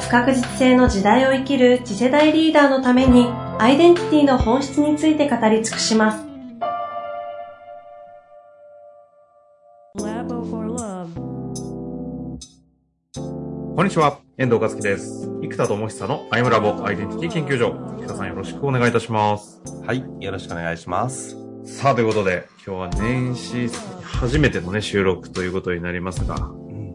不確実性の時代を生きる次世代リーダーのためにアイデンティティの本質について語り尽くします。こんにちは、遠藤和樹です。生田智久のアイムラボアイデンティティ研究所。生田さんよろしくお願いいたします。はい、よろしくお願いします。さあ、ということで、今日は年始初めてのね、収録ということになりますが、うん、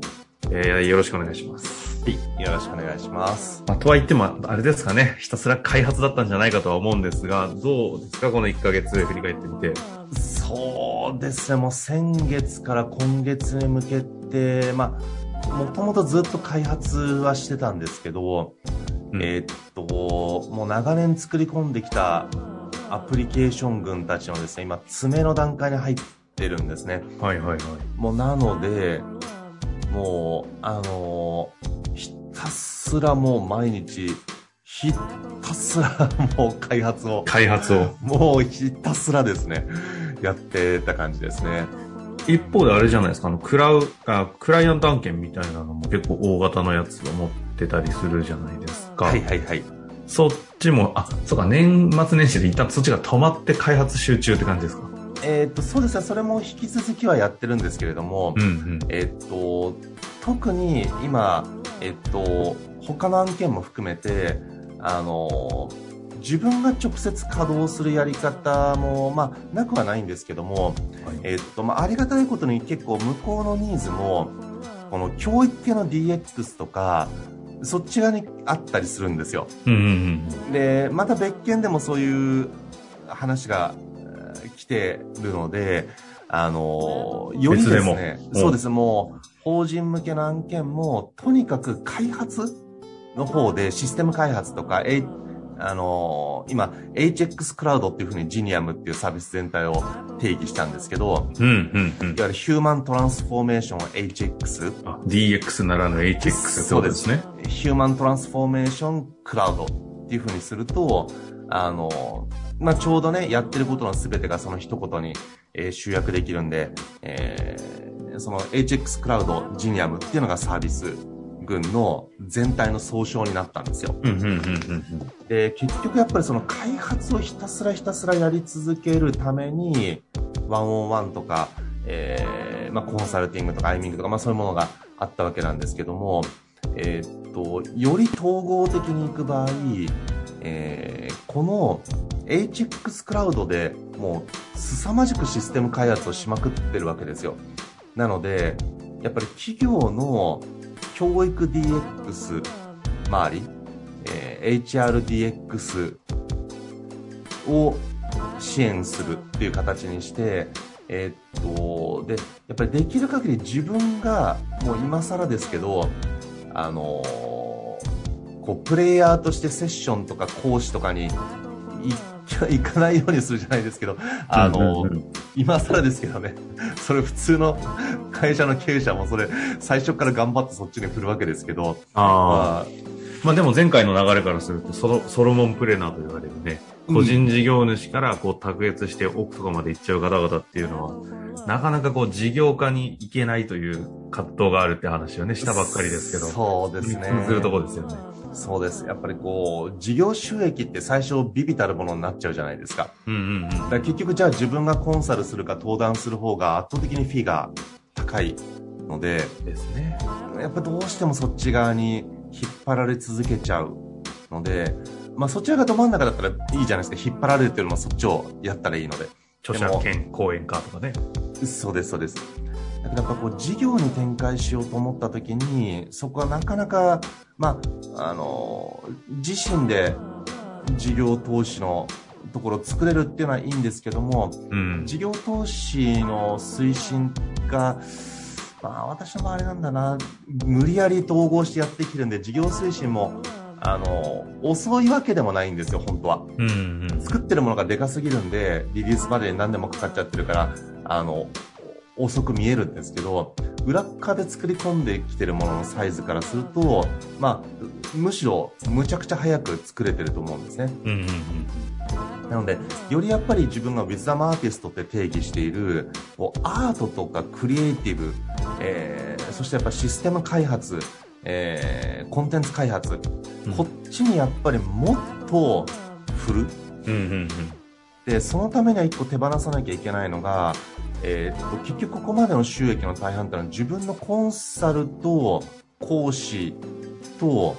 えー、よろしくお願いします。はい、よろしくお願いします。まあ、とは言っても、あれですかね、ひたすら開発だったんじゃないかとは思うんですが、どうですか、この1ヶ月振り返ってみて。そうですね、もう先月から今月に向けて、まあ、もともとずっと開発はしてたんですけど、うん、えー、っと、もう長年作り込んできたアプリケーション群たちのですね、今、爪の段階に入ってるんですね。はいはいはい。もうなので、もう、あのひたすらもう毎日、ひたすらもう開発を。開発を。もうひたすらですね、やってた感じですね。一方であれじゃないですか、あの、クラウ、あ、クライアント案件みたいなのも結構大型のやつを持ってたりするじゃないですか。はいはいはい。そっちも、あ、そうか、年末年始で一旦そっちが止まって開発集中って感じですかえー、っと、そうですね、それも引き続きはやってるんですけれども、うんうん、えー、っと、特に今、えっと、他の案件も含めて、あの、自分が直接稼働するやり方も、まあ、なくはないんですけども、はい、えっと、まあ、ありがたいことに結構向こうのニーズも、この教育系の DX とか、そっち側にあったりするんですよ。うんうんうん、で、また別件でもそういう話が来てるので、あの、よりですね、そうです、もう、法人向けの案件も、とにかく開発の方で、システム開発とか、えあの今、HX クラウドっていうふうにジニアムっていうサービス全体を定義したんですけど、うんうんうん、いわゆるヒューマントランス。フォーメーション HX。DX ならぬ HX そうですね。ヒューマントランスフォーメーションクラウドっていうふうにすると、あのまあ、ちょうどね、やってることの全てがその一言に、えー、集約できるんで、えー、その HX クラウドジニアムっていうのがサービス群の全体の総称になったんですよ。で、結局やっぱりその開発をひたすらひたすらやり続けるために、ワンオンワンとか、えー、まあ、コンサルティングとかアイミングとか、まあ、そういうものがあったわけなんですけども、えー、っと、より統合的に行く場合、えー、この HX クラウドでもう凄まじくシステム開発をしまくってるわけですよ。なので、やっぱり企業の教育 DX 周り、えー、HRDX を支援するっていう形にして、えー、っと、で、やっぱりできる限り自分が、もう今更ですけど、あのーこうプレイヤーとしてセッションとか講師とかに行かないようにするじゃないですけど、あの、今更ですけどね、それ普通の会社の経営者もそれ、最初から頑張ってそっちに振るわけですけど、あまあでも前回の流れからするとソロ、ソロモンプレーナーと言われるね、個人事業主からこう卓越して奥とかまで行っちゃう方々っていうのは、なかなかこう事業化に行けないという葛藤があるって話をね、したばっかりですけど、そうですね。通ずるところですよね。そうです。やっぱりこう、事業収益って最初ビビたるものになっちゃうじゃないですか。うんうんうん。だから結局じゃあ自分がコンサルするか登壇する方が圧倒的にフィーが高いので、ですね。やっぱどうしてもそっち側に引っ張られ続けちゃうので、まあそちらがど真ん中だったらいいじゃないですか。引っ張られるっていうのもそっちをやったらいいので。著者兼講演家とかね。そうです、そうです。だからやっぱこう事業に展開しようと思った時に、そこはなかなか、まあ、あの、自身で事業投資のところを作れるっていうのはいいんですけども、うん、事業投資の推進が、まあ、私の周りなんだな、無理やり統合してやってきてるんで、事業推進も、あの、遅いわけでもないんですよ、本当は。うんうん。作ってるものがでかすぎるんで、リリースまでに何年もかかっちゃってるから、あの、遅く見えるんですけど、裏側で作り込んできてるもののサイズからすると、まあ、むしろむちゃくちゃ早く作れてると思うんですね。うんうんなので、よりやっぱり自分がウィズダムアーティストって定義している、こうアートとかクリエイティブ、えー、そしてやっぱシステム開発、えー、コンテンツ開発、うんこっちにやっぱりもっと振る。うん。うんうんで、そのためには一個手放さなきゃいけないのが、えーっと、結局ここまでの収益の大半ってのは自分のコンサルと講師と、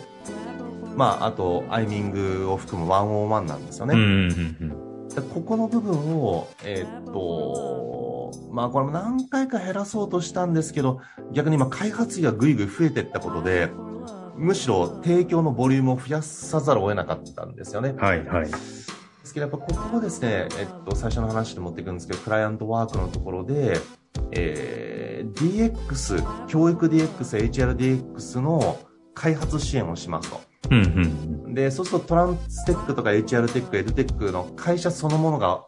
まあ、あと、アイミングを含むワンオンワンなんですよね。うん。うんうんうん。でここの部分を、えーっと、まあこれも何回か減らそうとしたんですけど、逆に今開発費がぐいぐい増えていったことで、むしろ提供のボリュームを増やさざるを得なかったんですよね。はいはい。ですけど、やっぱここをですね、えっと、最初の話で持っていくんですけど、クライアントワークのところで、えー DX、教育 DX、HRDX の開発支援をしますと。うんうんで、そうするとトランステックとか HR テック、エドテックの会社そのものが、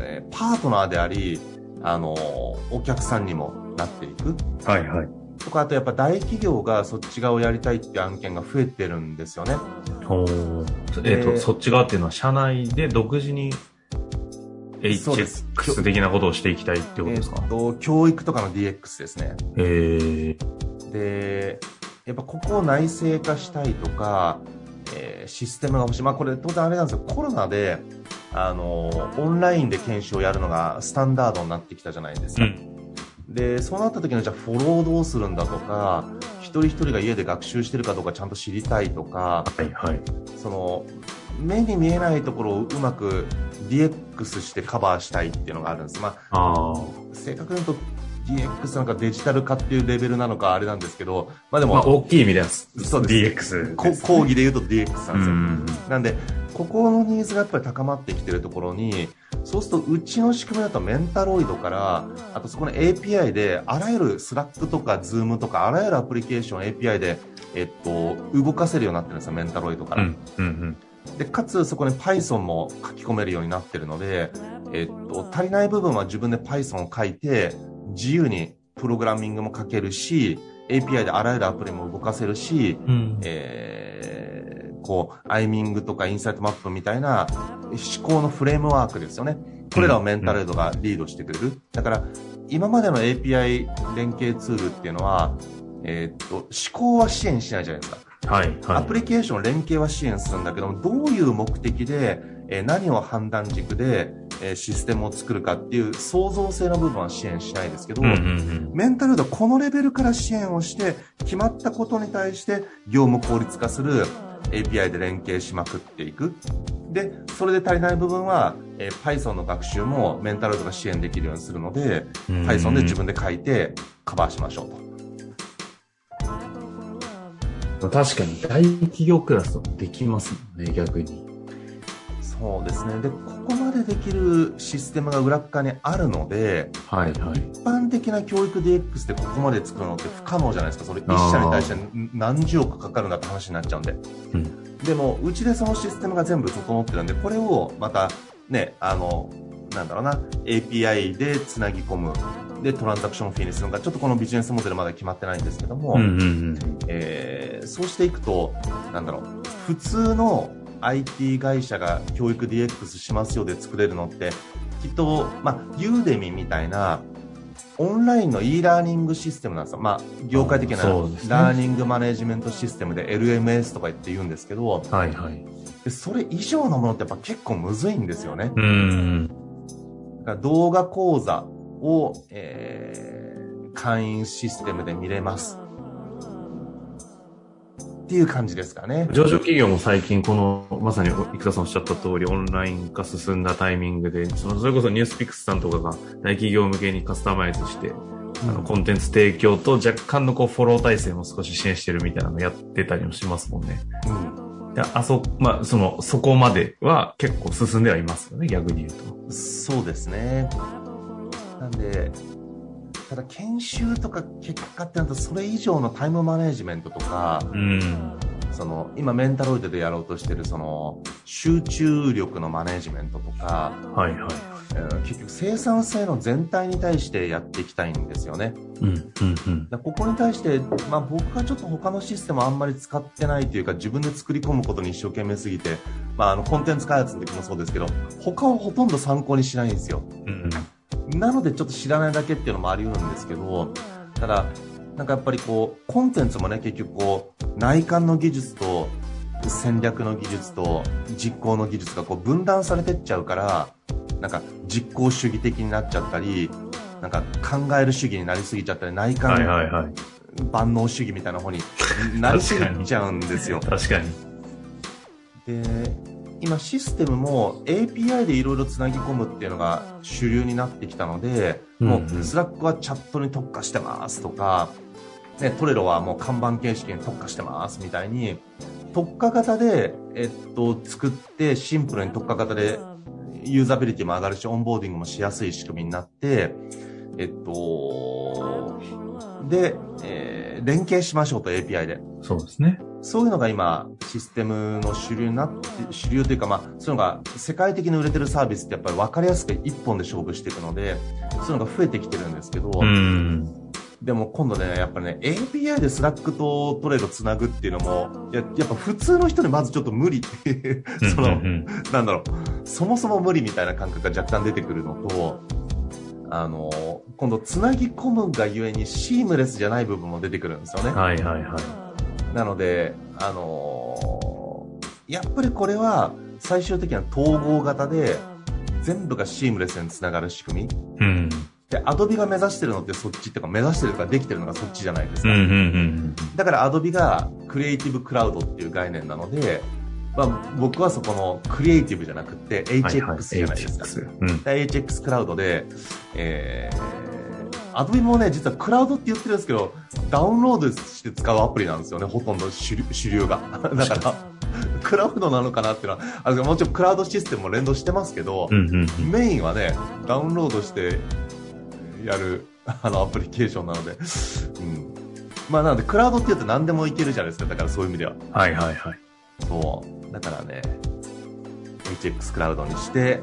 えーパートナーであり、あのーお客さんにもなっていく。うん。はいはい。とか、あとやっぱ大企業がそっち側をやりたいっていう案件が増えてるんですよね。ほう。えっ、と、そっち側っていうのは社内で独自に HX 的なことをしていきたいってことですか？えっと、教育とかの DX ですね。へえ。で、やっぱここを内製化したいとか、えーシステムが欲しい。まあこれ当然あれなんですよ。コロナで、あのーオンラインで研修をやるのがスタンダードになってきたじゃないですか。うん。で、そうなった時のじゃあフォローどうするんだとか、一人一人が家で学習してるかどうかちゃんと知りたいとか、はいはい。その、目に見えないところをうまく DX してカバーしたいっていうのがあるんです。まあ。正確に言うと DX なんかデジタル化っていうレベルなのかあれなんですけど、まあでも、まあ、大きい意味では、そうです DX こです。広義で言うと DX なんですよ。うん。なんで、ここのニーズがやっぱり高まってきてるところに、そうするとうちの仕組みだとメンタロイドから、あとそこの API で、あらゆる Slack とか Zoom とか、あらゆるアプリケーション API で、えっと、動かせるようになってるんですよ、メンタロイドから。うん。うん。で、かつそこに Python も書き込めるようになってるので、えっと、足りない部分は自分で Python を書いて、自由にプログラミングも書けるし、API であらゆるアプリも動かせるし、うん。えー、こう、アイミングとかインサイトマップみたいな思考のフレームワークですよね。これらをメンタルイドがリードしてくれる。だから、今までの API 連携ツールっていうのは、えーっと、思考は支援しないじゃないですか。はいはい。アプリケーション連携は支援するんだけども、どういう目的で、えー何を判断軸で、えーシステムを作るかっていう創造性の部分は支援しないですけど、うんうんメンタルイドはこのレベルから支援をして、決まったことに対して業務効率化する API で連携しまくっていく。で、それで足りない部分は、えー Python の学習もメンタルイドが支援できるようにするので、うん。Python で自分で書いてカバーしましょうと。確かに大企業クラスとかできますもんね、逆に。そうですね。で、ここまでできるシステムが裏っ側にあるので、はいはい。一般的な教育 DX でここまで作るのって不可能じゃないですか。それ一社に対して何十億かかるんだって話になっちゃうんで。うん。でも、うちでそのシステムが全部整ってるんで、これをまた、ね、あの、なんだろうな、API でつなぎ込む。で、トランザクションフィーにするのか、ちょっとこのビジネスモデルまだ決まってないんですけども、うんうんうん。えーそうしていくと、なんだろう、普通の IT 会社が教育 DX しますよで作れるのって、きっと、まあ、ユーデミみたいな、オンラインの e ラーニングシステムなんですよ。まあ、業界的なねラーニングマネジメントシステムで LMS とか言って言うんですけど、はいはい。でそれ以上のものってやっぱ結構むずいんですよね。うん。だから動画講座を、えー会員システムで見れます。っていう感じですかね。上場企業も最近この、まさに生田さんおっしゃった通り、オンライン化進んだタイミングで、そのそれこそニュースピックスさんとかが大企業向けにカスタマイズして、あの、コンテンツ提供と若干のこう、フォロー体制も少し支援してるみたいなのやってたりもしますもんね。うんであそ、まあ、その、そこまでは結構進んではいますよね、逆に言うと。そうですね。なんで、ただ研修とか結果ってなるとそれ以上のタイムマネジメントとか、うん。その今メンタロイドでやろうとしてるその集中力のマネジメントとか、はいはい。えー結局生産性の全体に対してやっていきたいんですよね。うん、うん、うん。ここに対して、まあ、僕がちょっと他のシステムあんまり使ってないというか自分で作り込むことに一生懸命すぎて、まあ、あのコンテンツ開発の時もそうですけど他をほとんど参考にしないんですようん、なのでちょっと知らないだけっていうのもあり得るんですけどただなんかやっぱりこうコンテンツもね結局こう内観の技術と戦略の技術と実行の技術がこう分断されてっちゃうからなんか実行主義的になっちゃったりなんか考える主義になりすぎちゃったり内観はいはいはい。万能主義みたいな方になりすぎちゃうんですよ。確かに。で、今システムも API でいろいろつなぎ込むっていうのが主流になってきたので、もう Slack はチャットに特化してますとか、ね、 Trello はもう看板形式に特化してますみたいに、特化型で、えっと、作ってシンプルに特化型でユーザビリティも上がるし、オンボーディングもしやすい仕組みになって、えっと、で、えー連携しましょうと API で。そうですね。そういうのが今、システムの主流になって、主流というか、まあ、そういうのが世界的に売れてるサービスってやっぱり分かりやすく一本で勝負していくので、そういうのが増えてきてるんですけど、うん。でも今度ね、やっぱりね、API で Slack と Trello つなぐっていうのも、ややっぱ普通の人にまずちょっと無理っていう、その、なんだろう、そもそも無理みたいな感覚が若干出てくるのと、あの、今度つなぎ込むがゆえにシームレスじゃない部分も出てくるんですよね。はいはいはい。なので、あのーやっぱりこれは最終的には統合型で全部がシームレスにつながる仕組み。うん。で、Adobe が目指してるのってそっちっていうか目指してるとかできてるのがそっちじゃないですか。うんうんうんだから Adobe がクリエイティブクラウドっていう概念なので、まあ僕はそこのクリエイティブじゃなくてはいはい HX じゃないですか。HX うん。で HX クラウドで、えー、Adobe もね、実はクラウドって言ってるんですけど、ダウンロードして使うアプリなんですよね、ほとんど主流主流が。だから、クラウドなのかなっていうのは、あのもちろんクラウドシステムも連動してますけど、うんうんうん。メインはね、ダウンロードしてやるあのアプリケーションなので、うん。まあなので、クラウドって言うと何でもいけるじゃないですか、だからそういう意味では。はいはいはい。そう。だからね、HX クラウドにして、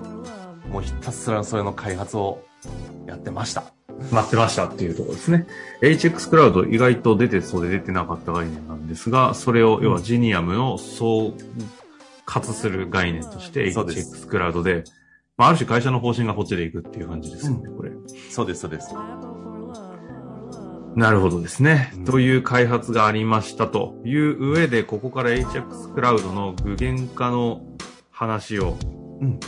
もうひたすらそれの開発をやってました。待ってましたっていうところですね。HX クラウド意外と出てそうで出てなかった概念なんですが、それを要はジニアムの総括する概念として HX クラウドで、まあ、ある種会社の方針がこっちでいくっていう感じですよね、これ。そうです、そうです。なるほどですね。うんという開発がありましたという上で、ここから HX クラウドの具現化の話をうん。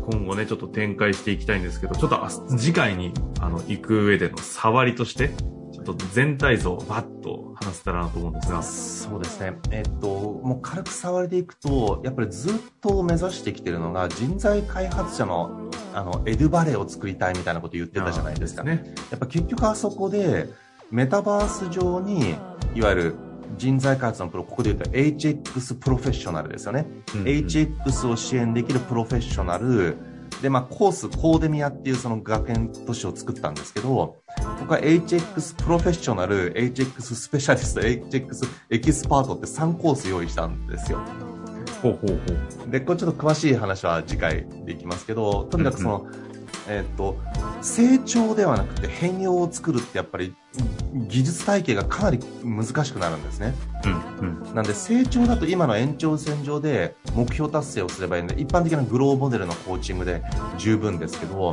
今後ね、ちょっと展開していきたいんですけど、ちょっとあ次回にあの行く上での触りとして、ちょっと全体像をバッと話せたらなと思うんですが。そうですね。えっと、もう軽く触りでいくと、やっぱりずっと目指してきてるのが、人材開発者の、あの、エドバレーを作りたいみたいなこと言ってたじゃないですか。ね。やっぱ結局あそこで、メタバース上に、いわゆる人材開発のプロ、ここで言うと HX プロフェッショナルですよね。うんうん HX を支援できるプロフェッショナル、で、まあ、コース、コーデミアっていうその学園都市を作ったんですけど、僕は HX プロフェッショナル、HX スペシャリスト、HX エキスパートって3コース用意したんですよ。ほうほうほう。で、これちょっと詳しい話は次回でいきますけど、とにかくその、えーっと、成長ではなくて変容を作るってやっぱり技術体系がかなり難しくなるんですね。うんうん。なんで成長だと今の延長線上で目標達成をすればいいので、一般的なグローモデルのコーチングで十分ですけど、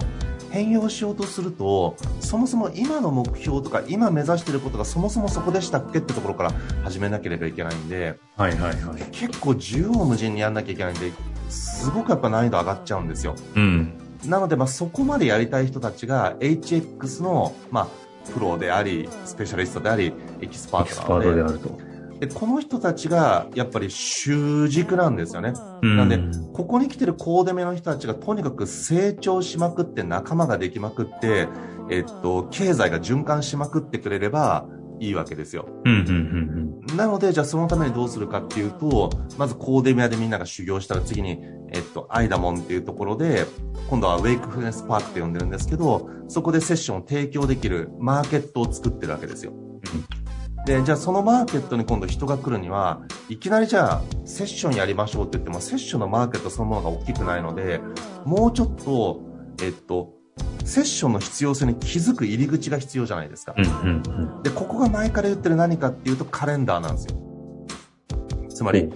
変容しようとすると、そもそも今の目標とか今目指していることがそもそもそこでしたっけってところから始めなければいけないんで、はいはいはい。結構縦横無尽にやんなきゃいけないんで、すごくやっぱ難易度上がっちゃうんですよ。うん。なので、まあ、そこまでやりたい人たちが HX の、まあ、プロであり、スペシャリストであり、エキスパートなのでであると。で、この人たちがやっぱり主軸なんですよね。うんなんで、ここに来てるコーデメの人たちがとにかく成長しまくって仲間ができまくって、えっと、経済が循環しまくってくれればいいわけですよ。うんうんうんなので、じゃあそのためにどうするかっていうと、まずコーデミアでみんなが修行したら次に、えっと、アイダモンっていうところで、今度はウェイクフルネスパークって呼んでるんですけど、そこでセッションを提供できるマーケットを作ってるわけですよ。で、じゃあそのマーケットに今度人が来るには、いきなりじゃあセッションやりましょうって言っても、セッションのマーケットそのものが大きくないので、もうちょっと、えっと、セッションの必要性に気づく入り口が必要じゃないですか。うんうんで、ここが前から言ってる何かっていうとカレンダーなんですよ。つまり、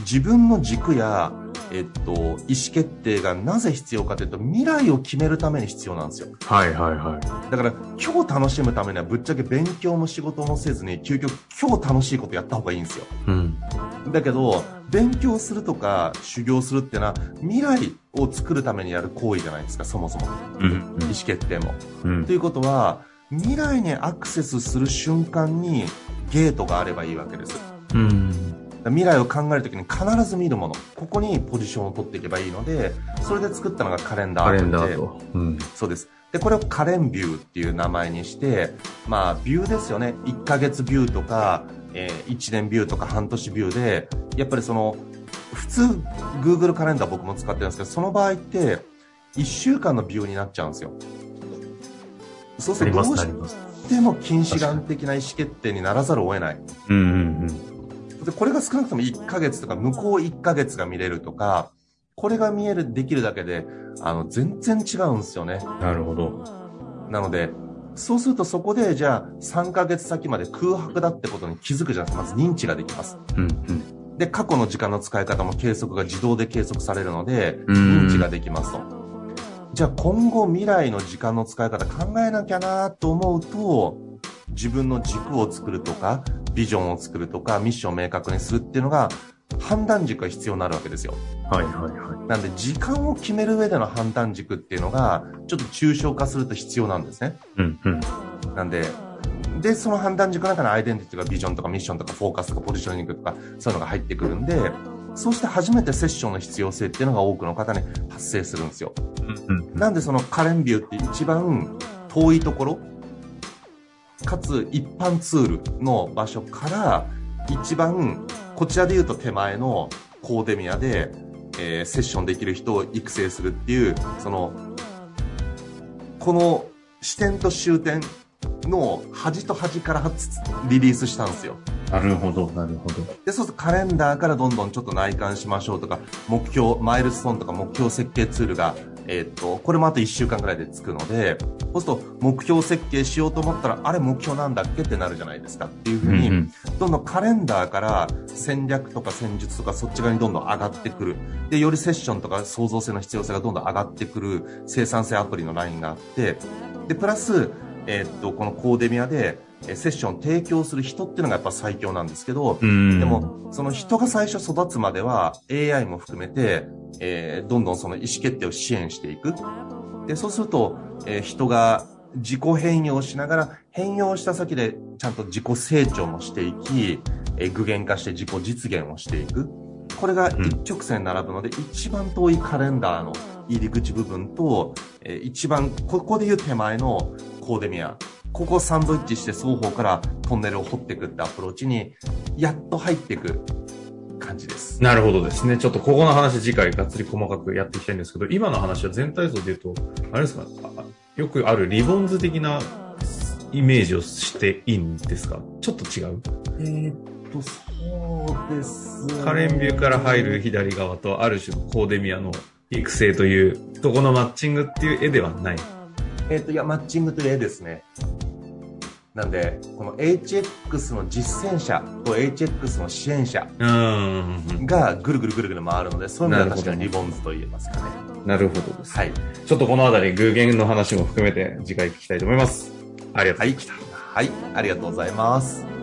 自分の軸や、えっと、意思決定がなぜ必要かというと、未来を決めるために必要なんですよ。はいはいはい。だから、今日楽しむためにはぶっちゃけ勉強も仕事もせずに、究極今日楽しいことやった方がいいんですよ。うん。だけど、勉強するとか修行するっていうのは、未来を作るためにやる行為じゃないですか、そもそも。うん意思決定も。うんということは、未来にアクセスする瞬間にゲートがあればいいわけです。うん。未来を考えるときに必ず見るもの。ここにポジションを取っていけばいいので、それで作ったのがカレンダーでレンダーと。うん。そうです。で、これをカレンビューっていう名前にして、まあ、ビューですよね。1ヶ月ビューとか、えー1年ビューとか半年ビューで、やっぱりその、普通、Google カレンダー僕も使ってるんですけど、その場合って、1週間のビューになっちゃうんですよ。そうするとどうし。ても近視眼的な意思決定にならざるを得ない。うんうんで、これが少なくとも1ヶ月とか、向こう1ヶ月が見れるとか、これが見える、できるだけで、あの、全然違うんですよね。うん。なるほど。なので、そうするとそこで、じゃあ、3ヶ月先まで空白だってことに気づくじゃなくて、まず認知ができます。うんうん。で、過去の時間の使い方も計測が自動で計測されるので、うん認知ができますと。じゃあ今後未来の時間の使い方考えなきゃなと思うと、自分の軸を作るとか、ビジョンを作るとか、ミッションを明確にするっていうのが、判断軸が必要になるわけですよ。はいはいはい。なんで、時間を決める上での判断軸っていうのが、ちょっと抽象化すると必要なんですね。うんうん。なんで、で、その判断軸の中にアイデンティティとかビジョンとかミッションとかフォーカスとかポジショニングとか、そういうのが入ってくるんで、そうして初めてセッションの必要性っていうのが多くの方に発生するんですよ。うんうん。なんでそのカレンビューって一番遠いところ、かつ一般ツールの場所から一番こちらで言うと手前のコーデミアで、えーセッションできる人を育成するっていう、その、この視点と終点の端と端からリリースしたんですよ。なるほど、なるほど。で、そうするとカレンダーからどんどんちょっと内観しましょうとか、目標、マイルストーンとか目標設計ツールが、えーっと、これもあと1週間くらいでつくので、そうすると目標設計しようと思ったら、あれ目標なんだっけってなるじゃないですかっていうふうに、うんうんどんどんカレンダーから戦略とか戦術とかそっち側にどんどん上がってくる。で、よりセッションとか創造性の必要性がどんどん上がってくる生産性アプリのラインがあって、で、プラス、えーっと、このコーデミアで、えーセッションを提供する人っていうのがやっぱ最強なんですけど、うん。でも、その人が最初育つまでは AI も含めて、えーどんどんその意思決定を支援していく。で、そうすると、えー人が自己変容しながら、変容した先でちゃんと自己成長もしていき、えー具現化して自己実現をしていく。これが一直線に並ぶので、一番遠いカレンダーの入り口部分と、えー一番、ここでいう手前のコーデミア。ここをサンドイッチして双方からトンネルを掘っていくってアプローチに、やっと入っていく感じです。なるほどですね。ちょっとここの話次回がっつり細かくやっていきたいんですけど、今の話は全体像で言うと、あれですか？あよくあるリボンズ的なイメージをしていいんですか？ちょっと違う？えーっと、そうですねカレンビューから入る左側と、ある種のコーデミアの育成という、とこのマッチングっていう絵ではない。えーっと、いや、マッチングという絵ですね。なんで、この HX の実践者と HX の支援者。がぐるぐるぐるぐる回るので、そういう意味では確かにリボンズと言えますかね。なるほどです。はい。ちょっとこのあたり、偶言の話も含めて次回聞きたいと思います。ありがとうございました。はい。ありがとうございます。